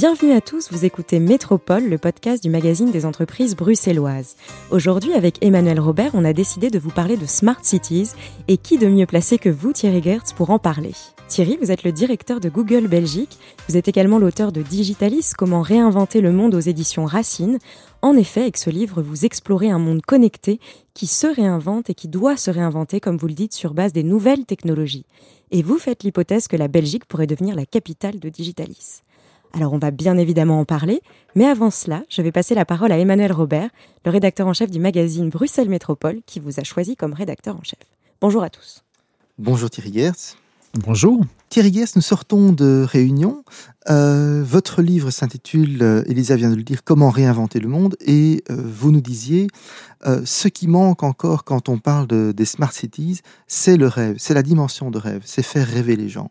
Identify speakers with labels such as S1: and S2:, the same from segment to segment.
S1: Bienvenue à tous, vous écoutez Métropole, le podcast du magazine des entreprises bruxelloises. Aujourd'hui, avec Emmanuel Robert, on a décidé de vous parler de Smart Cities et qui de mieux placé que vous, Thierry Gertz, pour en parler. Thierry, vous êtes le directeur de Google Belgique, vous êtes également l'auteur de Digitalis, comment réinventer le monde aux éditions Racine. En effet, avec ce livre, vous explorez un monde connecté qui se réinvente et qui doit se réinventer, comme vous le dites, sur base des nouvelles technologies. Et vous faites l'hypothèse que la Belgique pourrait devenir la capitale de Digitalis. Alors on va bien évidemment en parler, mais avant cela, je vais passer la parole à Emmanuel Robert, le rédacteur en chef du magazine Bruxelles Métropole, qui vous a choisi comme rédacteur en chef. Bonjour à tous.
S2: Bonjour Thierry Gertz.
S3: Bonjour.
S2: Thierry Guest, nous sortons de réunion. Euh, votre livre s'intitule, euh, Elisa vient de le dire, Comment réinventer le monde et euh, vous nous disiez, ce qui manque encore quand on parle de, des smart cities, c'est le rêve, c'est la dimension de rêve, c'est faire rêver les gens.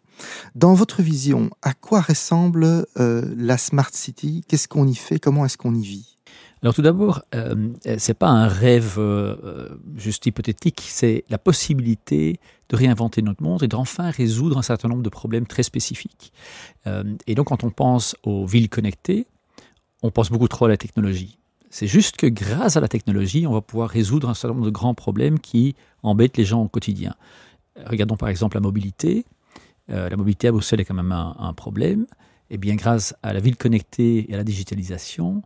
S2: Dans votre vision, à quoi ressemble la smart city? Qu'est-ce qu'on y fait? Comment est-ce qu'on y vit?
S3: Alors tout d'abord, euh, c'est pas un rêve euh, juste hypothétique, c'est la possibilité de réinventer notre monde et d'enfin résoudre un certain nombre de problèmes très spécifiques. Euh, et donc quand on pense aux villes connectées, on pense beaucoup trop à la technologie. C'est juste que grâce à la technologie, on va pouvoir résoudre un certain nombre de grands problèmes qui embêtent les gens au quotidien. Regardons par exemple la mobilité. la mobilité à Bruxelles est quand même un, un problème. Et bien grâce à la ville connectée et à la digitalisation,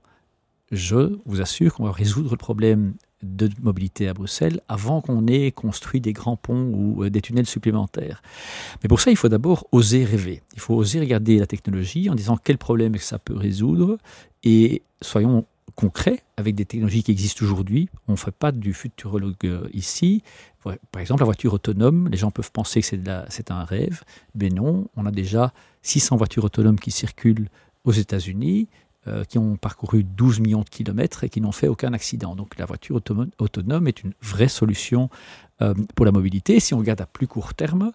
S3: je vous assure qu'on va résoudre le problème de mobilité à Bruxelles avant qu'on ait construit des grands ponts ou euh, des tunnels supplémentaires. Mais pour ça, il faut d'abord oser rêver. Il faut oser regarder la technologie en disant quel problème ça peut résoudre et soyons concrets avec des technologies qui existent aujourd'hui. On ne fait pas du futurologue euh, ici. Par exemple, la voiture autonome, les gens peuvent penser que c'est un rêve, mais non, on a déjà 600 voitures autonomes qui circulent aux États-Unis euh, qui ont parcouru 12 millions de kilomètres et qui n'ont fait aucun accident. Donc la voiture autonome est une vraie solution euh, pour la mobilité. Si on regarde à plus court terme,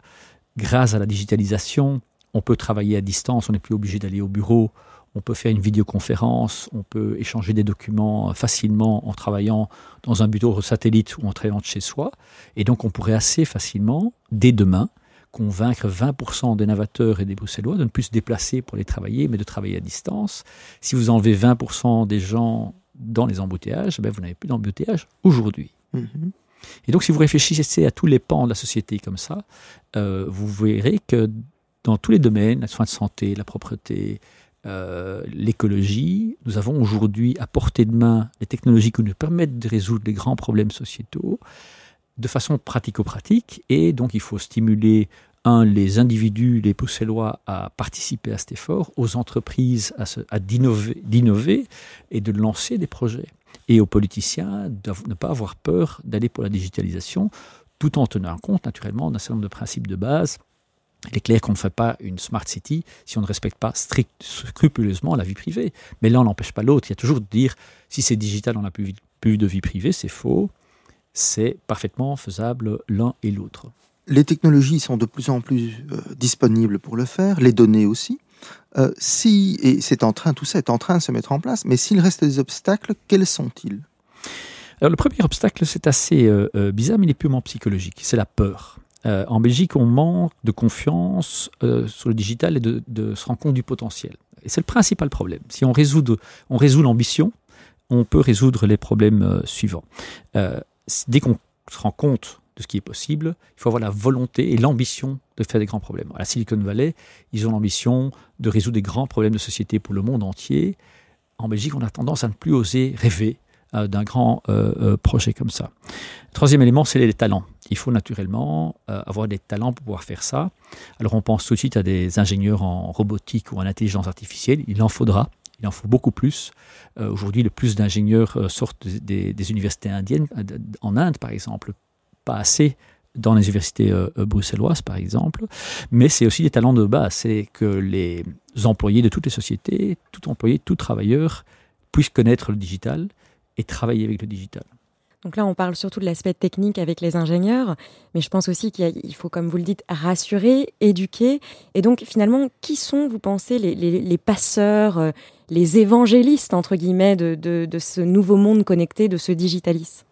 S3: grâce à la digitalisation, on peut travailler à distance, on n'est plus obligé d'aller au bureau, on peut faire une vidéoconférence, on peut échanger des documents facilement en travaillant dans un bureau satellite ou en travaillant de chez soi. Et donc on pourrait assez facilement, dès demain, convaincre 20% des navateurs et des Bruxellois de ne plus se déplacer pour aller travailler, mais de travailler à distance. Si vous enlevez 20% des gens dans les embouteillages, ben vous n'avez plus d'embouteillage aujourd'hui. Mhm. Et donc, si vous réfléchissez à tous les pans de la société comme ça, euh, vous verrez que dans tous les domaines, les soins de santé, la propreté, euh, l'écologie, nous avons aujourd'hui à portée de main les technologies qui nous permettent de résoudre les grands problèmes sociétaux de façon pratico-pratique. Et donc, il faut stimuler, un, les individus, les Bruxellois, à participer à cet effort, aux entreprises à, d'innover et de lancer des projets. Et aux politiciens de ne pas avoir peur d'aller pour la digitalisation, tout en tenant compte, naturellement, d'un certain nombre de principes de base. Il est clair qu'on ne fait pas une smart city si on ne respecte pas strict, scrupuleusement la vie privée. Mais l'un n'empêche pas l'autre. Il y a toujours de dire si c'est digital, on n'a plus, plus de vie privée, c'est faux c'est parfaitement faisable l'un et l'autre.
S2: Les technologies sont de plus en plus euh, disponibles pour le faire, les données aussi. Euh, si, et c'est en train, tout ça est en train de se mettre en place, mais s'il reste des obstacles, quels sont-ils?
S3: Alors le premier obstacle, c'est assez euh, bizarre, mais il est purement psychologique, c'est la peur. en Belgique, on manque de confiance sur le digital et de, de, se rendre compte du potentiel. Et c'est le principal problème. Si on résout, on résout l'ambition, on peut résoudre les problèmes suivants dès qu'on se rend compte de ce qui est possible, il faut avoir la volonté et l'ambition de faire des grands problèmes. À la Silicon Valley, ils ont l'ambition de résoudre des grands problèmes de société pour le monde entier. En Belgique, on a tendance à ne plus oser rêver euh, d'un grand euh, euh, projet comme ça. Troisième élément, c'est les talents. Il faut naturellement avoir des talents pour pouvoir faire ça. Alors on pense tout de suite à des ingénieurs en robotique ou en intelligence artificielle. Il en faudra. Il en faut beaucoup plus. Euh, aujourd'hui, le plus d'ingénieurs euh, sortent des, universités indiennes, euh, en Inde par exemple, pas assez dans les universités bruxelloises par exemple, mais c'est aussi des talents de base, c'est que les employés de toutes les sociétés, tout employé, tout travailleur puissent connaître le digital et travailler avec le digital.
S1: Donc là, on parle surtout de l'aspect technique avec les ingénieurs, mais je pense aussi qu'il faut, comme vous le dites, rassurer, éduquer. Et donc, finalement, qui sont, vous pensez, les, passeurs, les évangélistes, entre guillemets, de, ce nouveau monde connecté, de ce digitalis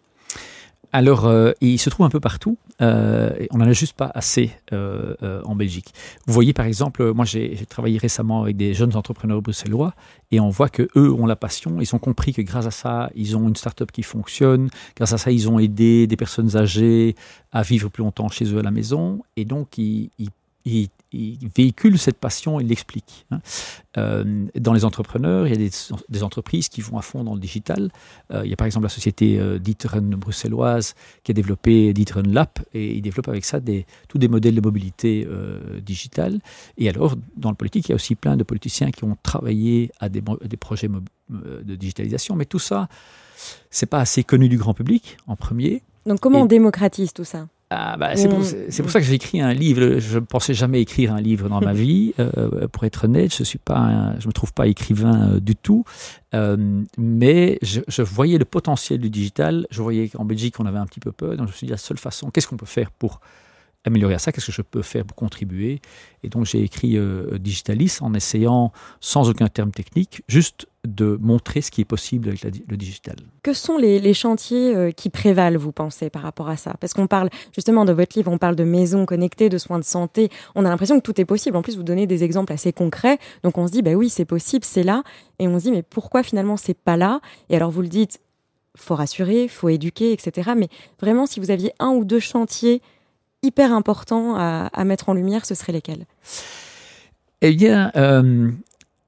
S3: alors, euh, il se trouve un peu partout. Euh, on n'en a juste pas assez euh, en Belgique. Vous voyez, par exemple, moi j'ai travaillé récemment avec des jeunes entrepreneurs bruxellois et on voit que eux ont la passion. Ils ont compris que grâce à ça, ils ont une start-up qui fonctionne. Grâce à ça, ils ont aidé des personnes âgées à vivre plus longtemps chez eux à la maison. Et donc, ils il, véhicule cette passion, il l'explique. Hein. Euh, dans les entrepreneurs, il y a des, entreprises qui vont à fond dans le digital. Euh, il y a par exemple la société euh, bruxelloise qui a développé D'Iteren Lab et il développe avec ça des, tous des modèles de mobilité euh, digitale. Et alors, dans le politique, il y a aussi plein de politiciens qui ont travaillé à des, des projets de digitalisation. Mais tout ça, c'est pas assez connu du grand public en premier.
S1: Donc comment on démocratise tout ça?
S3: Ah, bah, c'est pour, mm. pour, ça que j'ai écrit un livre. Je ne pensais jamais écrire un livre dans ma vie. Euh, pour être honnête, je suis pas, je me trouve pas écrivain euh, du tout. Euh, mais je, je, voyais le potentiel du digital. Je voyais qu'en Belgique, on avait un petit peu peur. Donc je me suis dit la seule façon, qu'est-ce qu'on peut faire pour améliorer ça, qu'est-ce que je peux faire pour contribuer? Et donc j'ai écrit euh, Digitalis en essayant, sans aucun terme technique, juste de montrer ce qui est possible avec le digital.
S1: Que sont les, chantiers euh, qui prévalent, vous pensez, par rapport à ça? Parce qu'on parle justement de votre livre, on parle de maisons connectées, de soins de santé. On a l'impression que tout est possible. En plus, vous donnez des exemples assez concrets. Donc on se dit, bah oui, c'est possible, c'est là. Et on se dit, mais pourquoi finalement c'est pas là? Et alors vous le dites, faut rassurer, faut éduquer, etc. Mais vraiment, si vous aviez un ou deux chantiers hyper importants à, mettre en lumière, ce seraient lesquels?
S3: Eh bien, euh,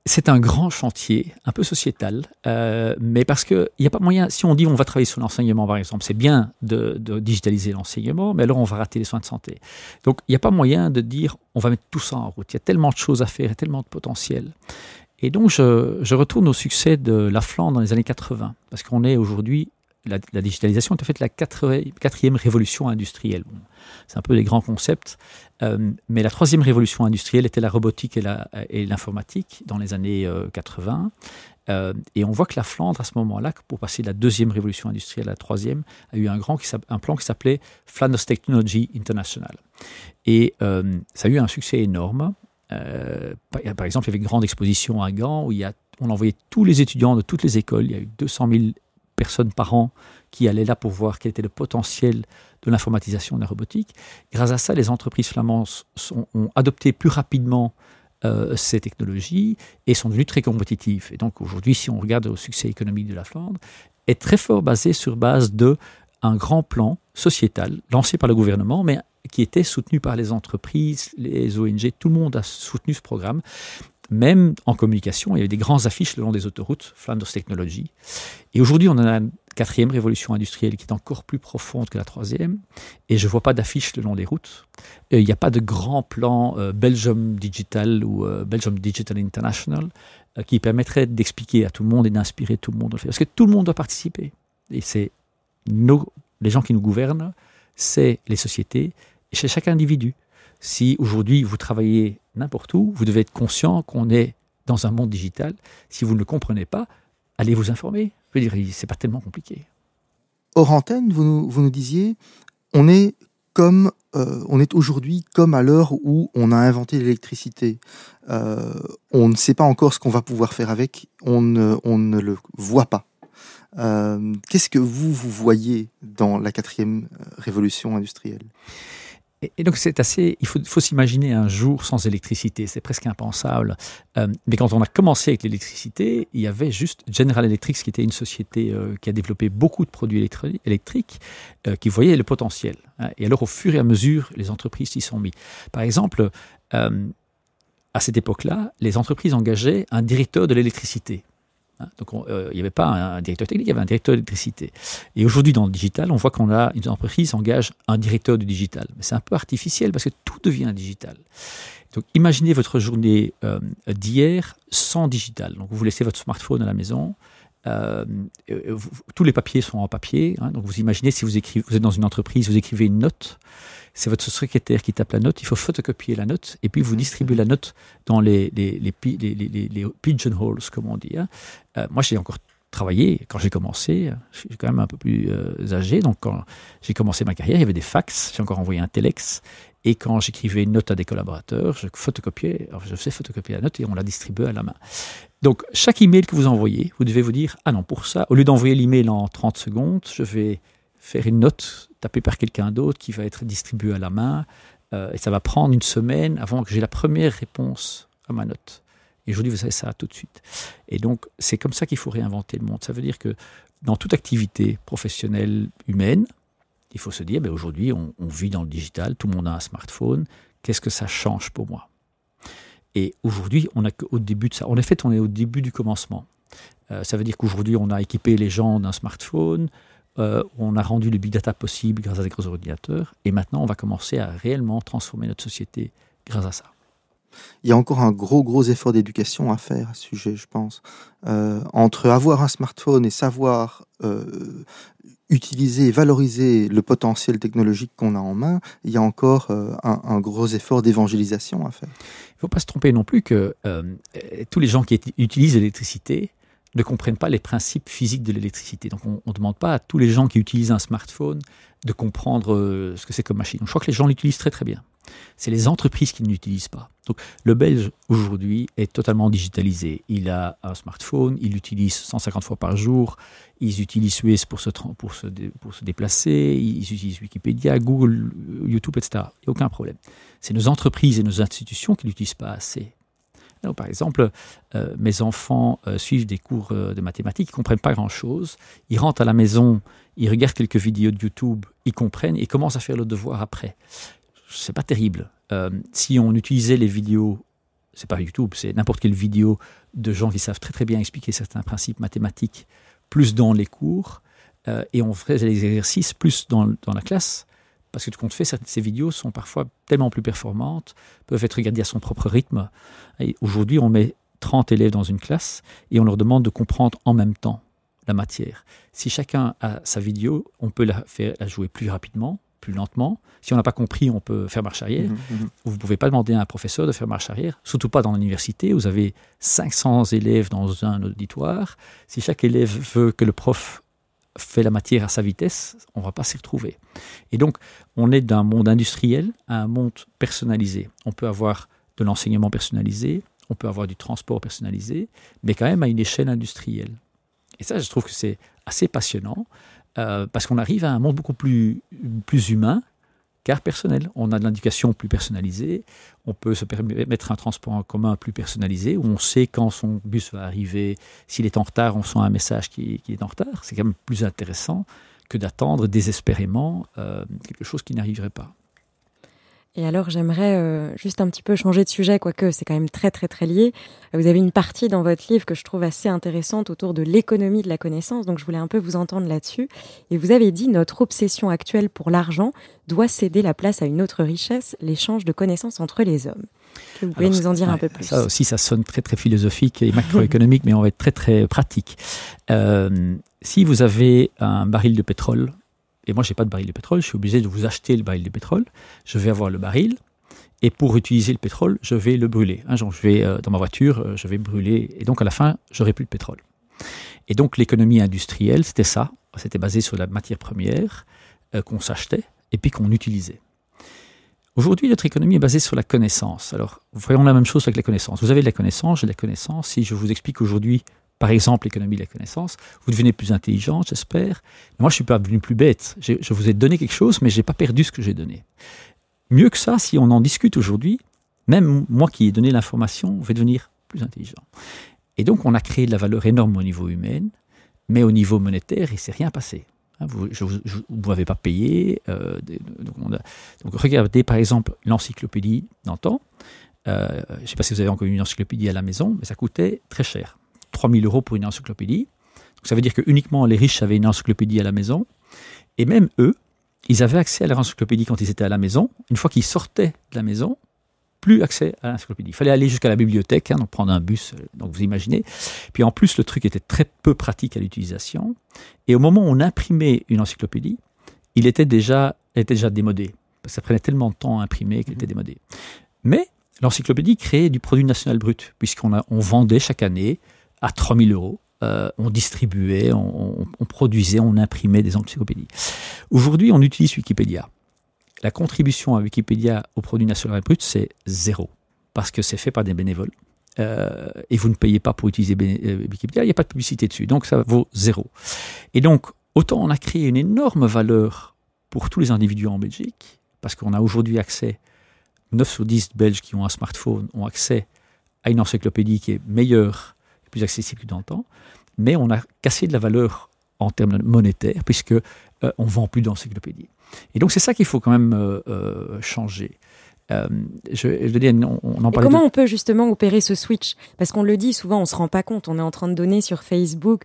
S3: c'est un grand chantier, un peu sociétal, euh, mais parce qu'il n'y a pas moyen, si on dit on va travailler sur l'enseignement par exemple, c'est bien de, digitaliser l'enseignement, mais alors on va rater les soins de santé. Donc il n'y a pas moyen de dire on va mettre tout ça en route. Il y a tellement de choses à faire, et tellement de potentiel. Et donc je, je retourne au succès de la Flandre dans les années 80, parce qu'on est aujourd'hui la, digitalisation est en fait la quatrième révolution industrielle. c'est un peu les grands concepts, euh, mais la troisième révolution industrielle était la robotique et l'informatique dans les années 80. Euh, euh, et on voit que la Flandre, à ce moment-là, pour passer de la deuxième révolution industrielle à la troisième, a eu un, grand, un plan qui s'appelait Flanders Technology International. Et ça a eu un succès énorme. par, exemple, il y avait une grande exposition à Gand où a, on envoyait tous les étudiants de toutes les écoles. Il y a eu 200 000 personnes par an qui allaient là pour voir quel était le potentiel de l'informatisation de la robotique. Grâce à ça, les entreprises flamandes ont adopté plus rapidement euh, ces technologies et sont devenues très compétitives. Et donc aujourd'hui, si on regarde au succès économique de la Flandre, est très fort basé sur base de un grand plan sociétal lancé par le gouvernement, mais qui était soutenu par les entreprises, les ONG, tout le monde a soutenu ce programme même en communication, il y avait des grandes affiches le long des autoroutes, Flanders Technology. Et aujourd'hui, on a une quatrième révolution industrielle qui est encore plus profonde que la troisième. Et je ne vois pas d'affiches le long des routes. il n'y a pas de grand plan euh, Belgium Digital ou euh, Belgium Digital International euh, qui permettrait d'expliquer à tout le monde et d'inspirer tout le monde. Parce que tout le monde doit participer. Et c'est les gens qui nous gouvernent, c'est les sociétés, et c'est chaque individu. Si aujourd'hui vous travaillez n'importe où, vous devez être conscient qu'on est dans un monde digital. Si vous ne le comprenez pas, allez vous informer. Je veux dire, c'est pas tellement compliqué.
S2: Hors antenne, vous nous, disiez, on est comme euh, on est aujourd'hui comme à l'heure où on a inventé l'électricité. Euh, on ne sait pas encore ce qu'on va pouvoir faire avec, on ne, on ne le voit pas. Euh, qu'est-ce que vous, vous voyez dans la quatrième révolution industrielle?
S3: Et, donc c'est assez, il faut, s'imaginer un jour sans électricité, c'est presque impensable. Euh, mais quand on a commencé avec l'électricité, il y avait juste General Electric, qui était une société euh, qui a développé beaucoup de produits électriques, euh, qui voyait le potentiel. Hein. Et alors au fur et à mesure, les entreprises s'y sont mis. Par exemple, à cette époque-là, les entreprises engageaient un directeur de l'électricité. Hein, donc, euh, il n'y avait pas un, directeur technique, il y avait un directeur d'électricité. Et aujourd'hui, dans le digital, on voit qu'on a une entreprise engage un directeur du digital. Mais c'est un peu artificiel parce que tout devient digital. Donc, imaginez votre journée euh, d'hier sans digital. Donc, vous laissez votre smartphone à la maison. Euh, tous les papiers sont en papier. Hein. donc, vous imaginez si vous, écrivez, vous êtes dans une entreprise, vous écrivez une note c'est votre secrétaire qui tape la note, il faut photocopier la note, et puis vous distribuez la note dans les, les, les, les pigeonholes, comme on dit. Hein. Euh, moi, j'ai encore travaillé quand j'ai commencé. Je suis quand même un peu plus euh, âgé, donc quand j'ai commencé ma carrière, il y avait des fax, j'ai encore envoyé un telex, et quand j'écrivais une note à des collaborateurs, je photocopiais, je faisais photocopier la note et on la distribuait à la main. Donc, chaque email que vous envoyez, vous devez vous dire, ah non, pour ça, au lieu d'envoyer l'email en 30 secondes, je vais faire une note tapée par quelqu'un d'autre qui va être distribuée à la main. Euh, et ça va prendre une semaine avant que j'ai la première réponse à ma note. Et aujourd'hui, vous avez ça tout de suite. Et donc, c'est comme ça qu'il faut réinventer le monde. Ça veut dire que dans toute activité professionnelle humaine, il faut se dire, ben aujourd'hui, on, vit dans le digital, tout le monde a un smartphone. Qu'est-ce que ça change pour moi? Et aujourd'hui, on n'a qu'au début de ça. En effet, on est au début du commencement. Euh, ça veut dire qu'aujourd'hui, on a équipé les gens d'un smartphone, euh, on a rendu le big data possible grâce à des gros ordinateurs, et maintenant, on va commencer à réellement transformer notre société grâce à ça.
S2: Il y a encore un gros, gros effort d'éducation à faire à ce sujet, je pense. Euh, entre avoir un smartphone et savoir utiliser et valoriser le potentiel technologique qu'on a en main, il y a encore un, un, gros effort d'évangélisation à faire.
S3: Il ne faut pas se tromper non plus que tous les gens qui utilisent l'électricité ne comprennent pas les principes physiques de l'électricité. Donc on ne demande pas à tous les gens qui utilisent un smartphone de comprendre euh, ce que c'est comme machine. je crois que les gens l'utilisent très très bien. C'est les entreprises qui ne l'utilisent pas. Donc le Belge aujourd'hui est totalement digitalisé. Il a un smartphone, il l'utilise 150 fois par jour, ils utilisent Suez pour se, pour se, déplacer, ils utilisent Wikipédia, Google, YouTube, etc. Il n'y a aucun problème. C'est nos entreprises et nos institutions qui ne l'utilisent pas assez par exemple, euh, mes enfants euh, suivent des cours euh, de mathématiques, ils ne comprennent pas grand-chose. Ils rentrent à la maison, ils regardent quelques vidéos de YouTube, ils comprennent et commencent à faire le devoir après. C'est pas terrible. si on utilisait les vidéos, c'est pas YouTube, c'est n'importe quelle vidéo de gens qui savent très très bien expliquer certains principes mathématiques, plus dans les cours, et on ferait les exercices plus dans, dans la classe, parce que tout compte fait, ces vidéos sont parfois tellement plus performantes, peuvent être regardées à son propre rythme. Aujourd'hui, on met 30 élèves dans une classe et on leur demande de comprendre en même temps la matière. Si chacun a sa vidéo, on peut la faire jouer plus rapidement, plus lentement. Si on n'a pas compris, on peut faire marche arrière. Mmh, mmh. Vous ne pouvez pas demander à un professeur de faire marche arrière, surtout pas dans l'université. Vous avez 500 élèves dans un auditoire. Si chaque élève veut que le prof fait la matière à sa vitesse, on ne va pas s'y retrouver. Et donc, on est d'un monde industriel à un monde personnalisé. On peut avoir de l'enseignement personnalisé, on peut avoir du transport personnalisé, mais quand même à une échelle industrielle. Et ça, je trouve que c'est assez passionnant, euh, parce qu'on arrive à un monde beaucoup plus, plus humain, personnel. On a de l'indication plus personnalisée, on peut se permettre un transport en commun plus personnalisé, où on sait quand son bus va arriver, s'il est en retard, on sent un message qui, est en retard. C'est quand même plus intéressant que d'attendre désespérément euh, quelque chose qui n'arriverait pas.
S1: Et alors, j'aimerais euh, juste un petit peu changer de sujet, quoique c'est quand même très, très, très lié. Vous avez une partie dans votre livre que je trouve assez intéressante autour de l'économie de la connaissance, donc je voulais un peu vous entendre là-dessus. Et vous avez dit, notre obsession actuelle pour l'argent doit céder la place à une autre richesse, l'échange de connaissances entre les hommes. vous pouvez nous en dire un peu plus?
S3: Ça aussi, ça sonne très, très philosophique et macroéconomique, mais on va être très, très pratique. Euh, si vous avez un baril de pétrole et moi, je n'ai pas de baril de pétrole, je suis obligé de vous acheter le baril de pétrole. Je vais avoir le baril. Et pour utiliser le pétrole, je vais le brûler. Hein, je vais, euh, dans ma voiture, euh, je vais brûler. Et donc, à la fin, j'aurai plus de pétrole. Et donc, l'économie industrielle, c'était ça. C'était basé sur la matière première euh, qu'on s'achetait et puis qu'on utilisait. Aujourd'hui, notre économie est basée sur la connaissance. Alors, voyons la même chose avec la connaissance. Vous avez de la connaissance, j'ai de la connaissance. Si je vous explique aujourd'hui par exemple l'économie de la connaissance, vous devenez plus intelligent, j'espère. Moi, je suis pas devenu plus bête. Je vous ai donné quelque chose, mais je n'ai pas perdu ce que j'ai donné. Mieux que ça, si on en discute aujourd'hui, même moi qui ai donné l'information, vais devenir plus intelligent. Et donc, on a créé de la valeur énorme au niveau humain, mais au niveau monétaire, il ne s'est rien passé. Hein, vous ne m'avez pas payé. Euh, donc, regardez par exemple l'encyclopédie d'antan. Euh, je ne sais pas si vous avez encore une encyclopédie à la maison, mais ça coûtait très cher. 3000 euros pour une encyclopédie. ça veut dire que uniquement les riches avaient une encyclopédie à la maison. Et même eux, ils avaient accès à leur encyclopédie quand ils étaient à la maison. Une fois qu'ils sortaient de la maison, plus accès à l'encyclopédie. Il fallait aller jusqu'à la bibliothèque, hein, donc prendre un bus, euh, donc vous imaginez. Puis en plus, le truc était très peu pratique à l'utilisation. Et au moment où on imprimait une encyclopédie, il était déjà, était déjà démodé. Parce que ça prenait tellement de temps à imprimer qu'il était mmh. démodé. Mais l'encyclopédie créait du produit national brut, puisqu'on on vendait chaque année à 3000 euros. Euh, on distribuait, on, produisait, on imprimait des encyclopédies. Aujourd'hui, on utilise Wikipédia. La contribution à Wikipédia au produit national brut, c'est zéro, parce que c'est fait par des bénévoles. Euh, et vous ne payez pas pour utiliser euh, Wikipédia, il n'y a pas de publicité dessus, donc ça vaut zéro. Et donc, autant on a créé une énorme valeur pour tous les individus en Belgique, parce qu'on a aujourd'hui accès, 9 sur 10 Belges qui ont un smartphone ont accès à une encyclopédie qui est meilleure plus accessible que dans le temps, mais on a cassé de la valeur en termes monétaires, puisque euh, on vend plus d'encyclopédies. Et donc c'est ça qu'il faut quand même euh, euh, changer. je,
S1: on, en comment on peut justement opérer ce switch? Parce qu'on le dit souvent, on se rend pas compte. On est en train de donner sur Facebook,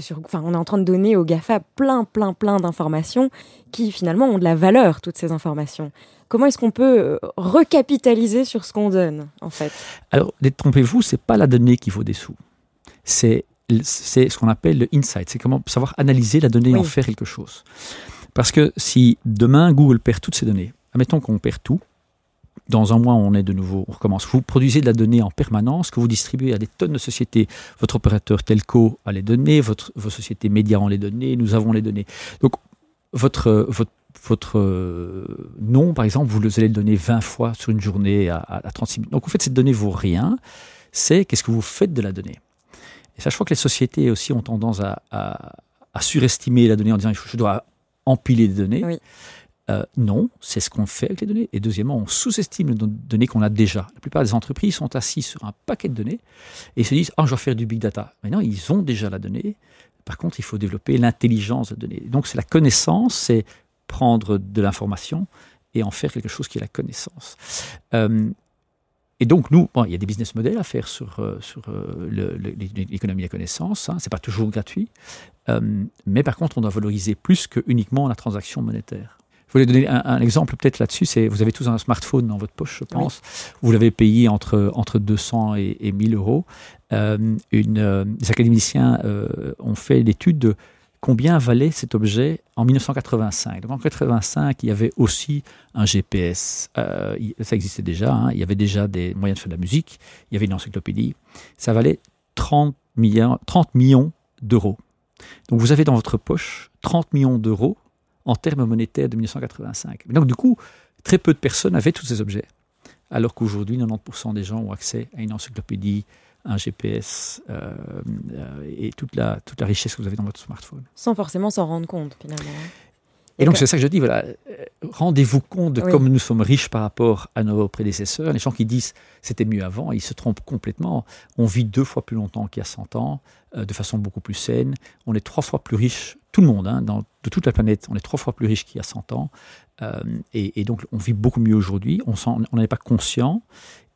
S1: sur, enfin, on est en train de donner au Gafa plein, plein, plein d'informations qui finalement ont de la valeur. Toutes ces informations. Comment est-ce qu'on peut recapitaliser sur ce qu'on donne, en fait?
S3: Alors, détrompez-vous, c'est pas la donnée qui vaut des sous. C'est c'est ce qu'on appelle le insight, c'est comment savoir analyser la donnée et en faire quelque chose. Parce que si demain Google perd toutes ces données, admettons qu'on perd tout, dans un mois on est de nouveau, on recommence. Vous produisez de la donnée en permanence que vous distribuez à des tonnes de sociétés. Votre opérateur telco a les données, votre, vos sociétés médias ont les données, nous avons les données. Donc votre, votre, votre euh, nom, par exemple, vous allez le donner 20 fois sur une journée à, à 36 minutes. Donc en fait, cette donnée vaut rien. C'est qu'est-ce que vous faites de la donnée. Et ça, je crois que les sociétés aussi ont tendance à, surestimer la donnée en disant je dois empiler des données. Euh, non, c'est ce qu'on fait avec les données. Et deuxièmement, on sous-estime les données qu'on a déjà. La plupart des entreprises sont assises sur un paquet de données et se disent Ah, je vais faire du big data. Mais non, ils ont déjà la donnée. Par contre, il faut développer l'intelligence de la donnée. Donc, c'est la connaissance, c'est prendre de l'information et en faire quelque chose qui est la connaissance. Euh, et donc, nous, il y a des business models à faire sur, euh, sur euh, l'économie de la connaissance. Hein, Ce n'est pas toujours gratuit. Euh, mais par contre, on doit valoriser plus que uniquement la transaction monétaire. Je voulais donner un, exemple peut-être là-dessus. C'est vous avez tous un smartphone dans votre poche, je pense. Vous l'avez payé entre, entre 200 et, et 1000 euros. une, des académiciens ont fait l'étude de combien valait cet objet en 1985. Donc en 1985, il y avait aussi un GPS. Euh, ça existait déjà. Hein. Il y avait déjà des moyens de faire de la musique. Il y avait une encyclopédie. Ça valait 30 millions, 30 millions d'euros. Donc vous avez dans votre poche 30 millions d'euros en termes monétaires de 1985. Donc du coup, très peu de personnes avaient tous ces objets. Alors qu'aujourd'hui, 90% des gens ont accès à une encyclopédie, un GPS euh, euh, et toute la, toute la richesse que vous avez dans votre smartphone.
S1: Sans forcément s'en rendre compte finalement. Hein.
S3: Et, donc c'est ça que je dis, voilà, rendez-vous compte de comme nous sommes riches par rapport à nos prédécesseurs. Les gens qui disent c'était mieux avant, ils se trompent complètement. On vit deux fois plus longtemps qu'il y a 100 ans, de façon beaucoup plus saine. On est trois fois plus riche, tout le monde, hein, dans, de toute la planète, on est trois fois plus riche qu'il y a 100 ans. et, et, donc on vit beaucoup mieux aujourd'hui, on n'en est pas conscient.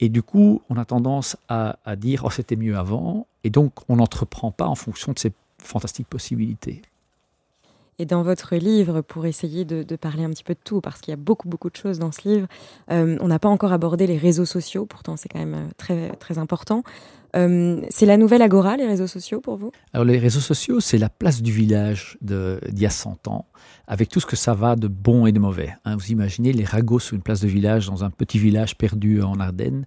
S3: Et du coup, on a tendance à, dire oh, c'était mieux avant, et donc on n'entreprend pas en fonction de ces fantastiques possibilités.
S1: Et dans votre livre, pour essayer de, parler un petit peu de tout, parce qu'il y a beaucoup, beaucoup de choses dans ce livre, euh, on n'a pas encore abordé les réseaux sociaux, pourtant c'est quand même euh, très, très important. Euh, c'est la nouvelle Agora, les réseaux sociaux, pour vous?
S3: Alors les réseaux sociaux, c'est la place du village d'il y a 100 ans, avec tout ce que ça va de bon et de mauvais. Hein. vous imaginez les ragots sur une place de village, dans un petit village perdu en Ardennes.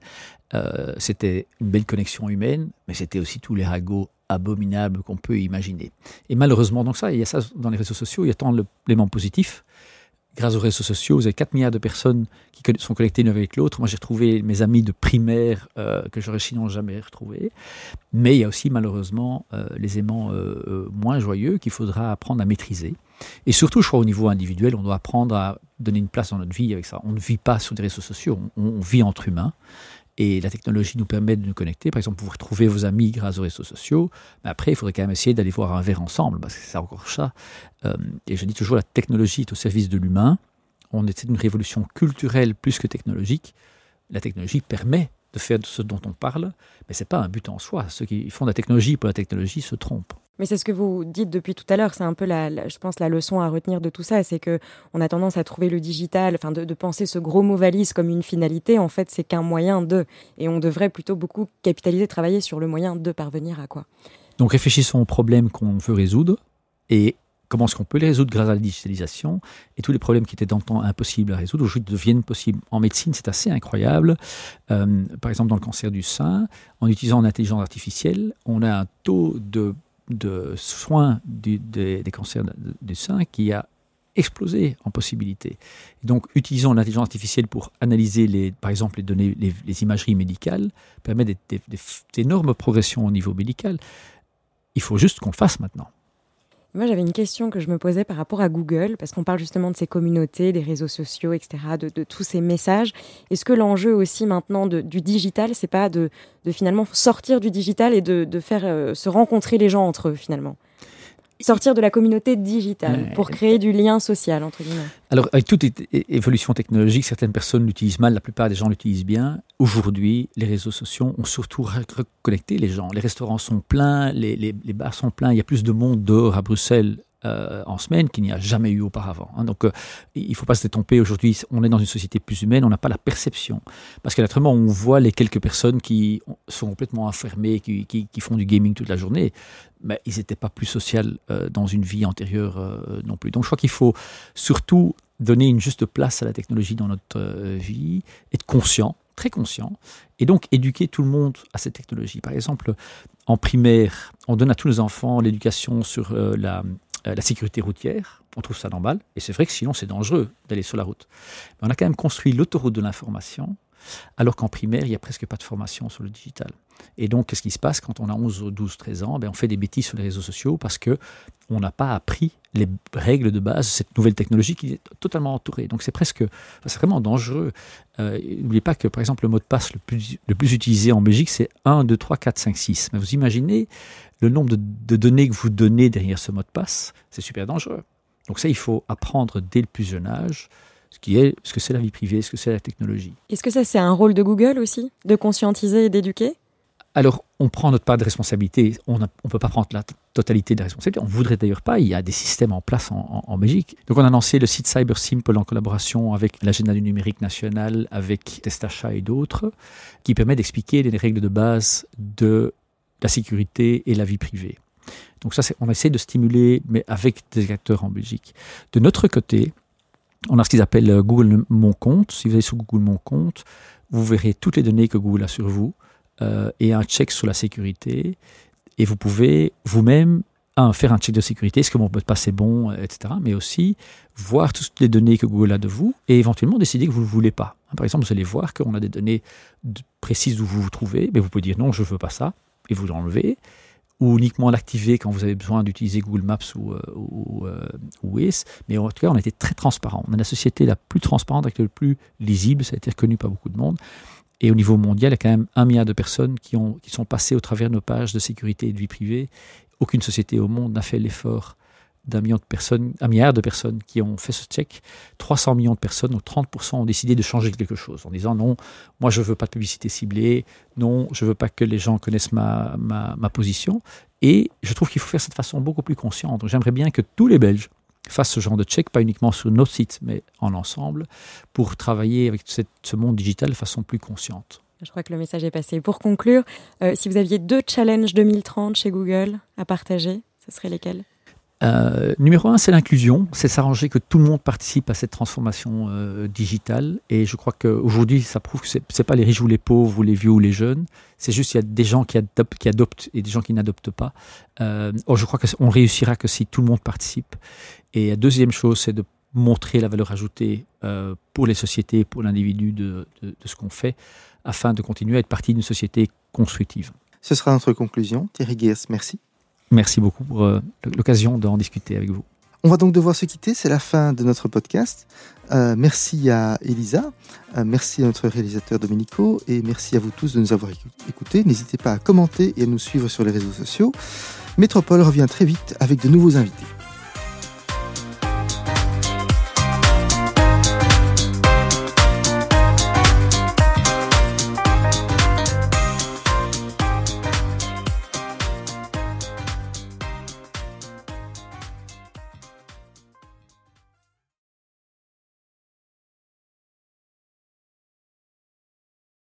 S3: c'était une belle connexion humaine, mais c'était aussi tous les ragots abominable qu'on peut imaginer. Et malheureusement, donc ça, il y a ça dans les réseaux sociaux, il y a tant l'élément positif. Grâce aux réseaux sociaux, vous avez 4 milliards de personnes qui sont connectées l'une avec l'autre. Moi, j'ai retrouvé mes amis de primaire euh, que j'aurais sinon jamais retrouvés. Mais il y a aussi malheureusement euh, les aimants euh, moins joyeux qu'il faudra apprendre à maîtriser. Et surtout, je crois, au niveau individuel, on doit apprendre à donner une place dans notre vie avec ça. On ne vit pas sur des réseaux sociaux, on vit entre humains. Et la technologie nous permet de nous connecter. Par exemple, vous retrouver vos amis grâce aux réseaux sociaux. Mais après, il faudrait quand même essayer d'aller voir un verre ensemble, parce que c'est encore ça. Euh, et je dis toujours, la technologie est au service de l'humain. On est une révolution culturelle plus que technologique. La technologie permet de faire ce dont on parle, mais ce n'est pas un but en soi. Ceux qui font de la technologie pour la technologie se trompent.
S1: Mais c'est ce que vous dites depuis tout à l'heure, c'est un peu, la, je pense, la leçon à retenir de tout ça, c'est que on a tendance à trouver le digital, enfin, de, penser ce gros mot valise comme une finalité. En fait, c'est qu'un moyen de, et on devrait plutôt beaucoup capitaliser, travailler sur le moyen de parvenir à quoi.
S3: Donc, réfléchissons aux problèmes qu'on veut résoudre et comment est-ce qu'on peut les résoudre grâce à la digitalisation et tous les problèmes qui étaient dans le impossibles à résoudre aujourd'hui deviennent possibles. En médecine, c'est assez incroyable. Euh, par exemple, dans le cancer du sein, en utilisant l'intelligence artificielle, on a un taux de de soins des cancers du sein qui a explosé en possibilités. Donc, utilisons l'intelligence artificielle pour analyser, les, par exemple, les données, les, imageries médicales, permet d'énormes progressions au niveau médical. Il faut juste qu'on le fasse maintenant.
S1: Moi, j'avais une question que je me posais par rapport à Google, parce qu'on parle justement de ces communautés, des réseaux sociaux, etc., de, tous ces messages. Est-ce que l'enjeu aussi maintenant du digital, c'est pas de, finalement sortir du digital et de, faire euh, se rencontrer les gens entre eux finalement? Sortir de la communauté digitale pour créer du lien social, entre guillemets.
S3: Alors, avec toute évolution technologique, certaines personnes l'utilisent mal, la plupart des gens l'utilisent bien. Aujourd'hui, les réseaux sociaux ont surtout reconnecté les gens. Les restaurants sont pleins, les, les, les bars sont pleins. Il y a plus de monde dehors à Bruxelles euh, en semaine qu'il n'y a jamais eu auparavant. Hein. Donc, euh, il ne faut pas se détromper. Aujourd'hui, on est dans une société plus humaine, on n'a pas la perception. Parce qu'à naturellement, on voit les quelques personnes qui sont complètement enfermées, qui, qui, font du gaming toute la journée, mais ils n'étaient pas plus sociales euh, dans une vie antérieure non plus. Donc, je crois qu'il faut surtout donner une juste place à la technologie dans notre vie, être conscient très conscient, et donc éduquer tout le monde à cette technologie. Par exemple, en primaire, on donne à tous les enfants l'éducation sur la, euh, la sécurité routière, on trouve ça normal, et c'est vrai que sinon c'est dangereux d'aller sur la route. Mais on a quand même construit l'autoroute de l'information, alors qu'en primaire, il n'y a presque pas de formation sur le digital. Et donc, qu'est-ce qui se passe quand on a 11, 12, 13 ans? Ben, On fait des bêtises sur les réseaux sociaux parce que on n'a pas appris les règles de base de cette nouvelle technologie qui est totalement entourée. Donc, c'est presque, c'est vraiment dangereux. Euh, n'oubliez pas que, par exemple, le mot de passe le plus, utilisé en Belgique, c'est 1, 2, 3, 4, 5, 6. Mais vous imaginez le nombre de, données que vous donnez derrière ce mot de passe, c'est super dangereux. Donc ça, il faut apprendre dès le plus jeune âge ce qui est ce que c'est la vie privée, ce que c'est la technologie.
S1: Est-ce que ça c'est un rôle de Google aussi, de conscientiser et d'éduquer?
S3: Alors, on prend notre part de responsabilité. On ne peut pas prendre la totalité des responsabilités. On ne voudrait d'ailleurs pas. Il y a des systèmes en place en, en, Belgique. Donc, on a lancé le site Cyber Simple en collaboration avec l'agenda du numérique national, avec Testacha et d'autres, qui permet d'expliquer les règles de base de la sécurité et la vie privée. Donc ça, on essaie de stimuler, mais avec des acteurs en Belgique. De notre côté, on a ce qu'ils appellent euh, Google Mon Compte. Si vous allez sur Google Mon Compte, vous verrez toutes les données que Google a sur vous euh, et un check sur la sécurité. Et vous pouvez vous-même faire un check de sécurité, est-ce que mon mot de passe est bon, euh, etc. Mais aussi voir toutes les données que Google a de vous et éventuellement décider que vous ne le voulez pas. Par exemple, vous allez voir qu'on a des données précises d'où vous vous trouvez, mais vous pouvez dire non, je ne veux pas ça et vous l'enlevez, ou uniquement l'activer quand vous avez besoin d'utiliser Google Maps ou, euh, ou, Waze. Mais en tout cas, on a été très transparent. On est la société la plus transparente, avec le plus lisible, ça a été reconnu par beaucoup de monde. Et au niveau mondial, il y a quand même un milliard de personnes qui, ont, qui sont passées au travers de nos pages de sécurité et de vie privée. Aucune société au monde n'a fait l'effort d'un de personnes, milliard de personnes qui ont fait ce check, 300 millions de personnes, donc 30% ont décidé de changer quelque chose en disant non, moi je veux pas de publicité ciblée, non, je veux pas que les gens connaissent ma, ma, ma position. Et je trouve qu'il faut faire cette façon beaucoup plus consciente. J'aimerais bien que tous les Belges fassent ce genre de check, pas uniquement sur nos sites, mais en ensemble, pour travailler avec cette, ce monde digital de façon plus consciente.
S1: Je crois que le message est passé. Pour conclure, euh, si vous aviez deux challenges 2030 chez Google à partager, ce seraient lesquels?
S3: Euh, numéro un, c'est l'inclusion, c'est s'arranger que tout le monde participe à cette transformation euh, digitale. Et je crois qu'aujourd'hui, ça prouve que ce n'est pas les riches ou les pauvres ou les vieux ou les jeunes. C'est juste qu'il y a des gens qui adoptent, et des gens qui n'adoptent pas. Euh, or, je crois qu'on réussira que si tout le monde participe. Et la deuxième chose, c'est de montrer la valeur ajoutée pour les sociétés, pour l'individu de, ce qu'on fait, afin de continuer à être partie d'une société constructive.
S2: Ce sera notre conclusion. Thierry Geers, merci.
S3: Merci beaucoup pour euh, l'occasion d'en discuter avec vous.
S2: On va donc devoir se quitter, c'est la fin de notre podcast. Euh, merci à Elisa, euh, merci à notre réalisateur Domenico et merci à vous tous de nous avoir écoutés. N'hésitez pas à commenter et à nous suivre sur les réseaux sociaux. Métropole revient très vite avec de nouveaux invités.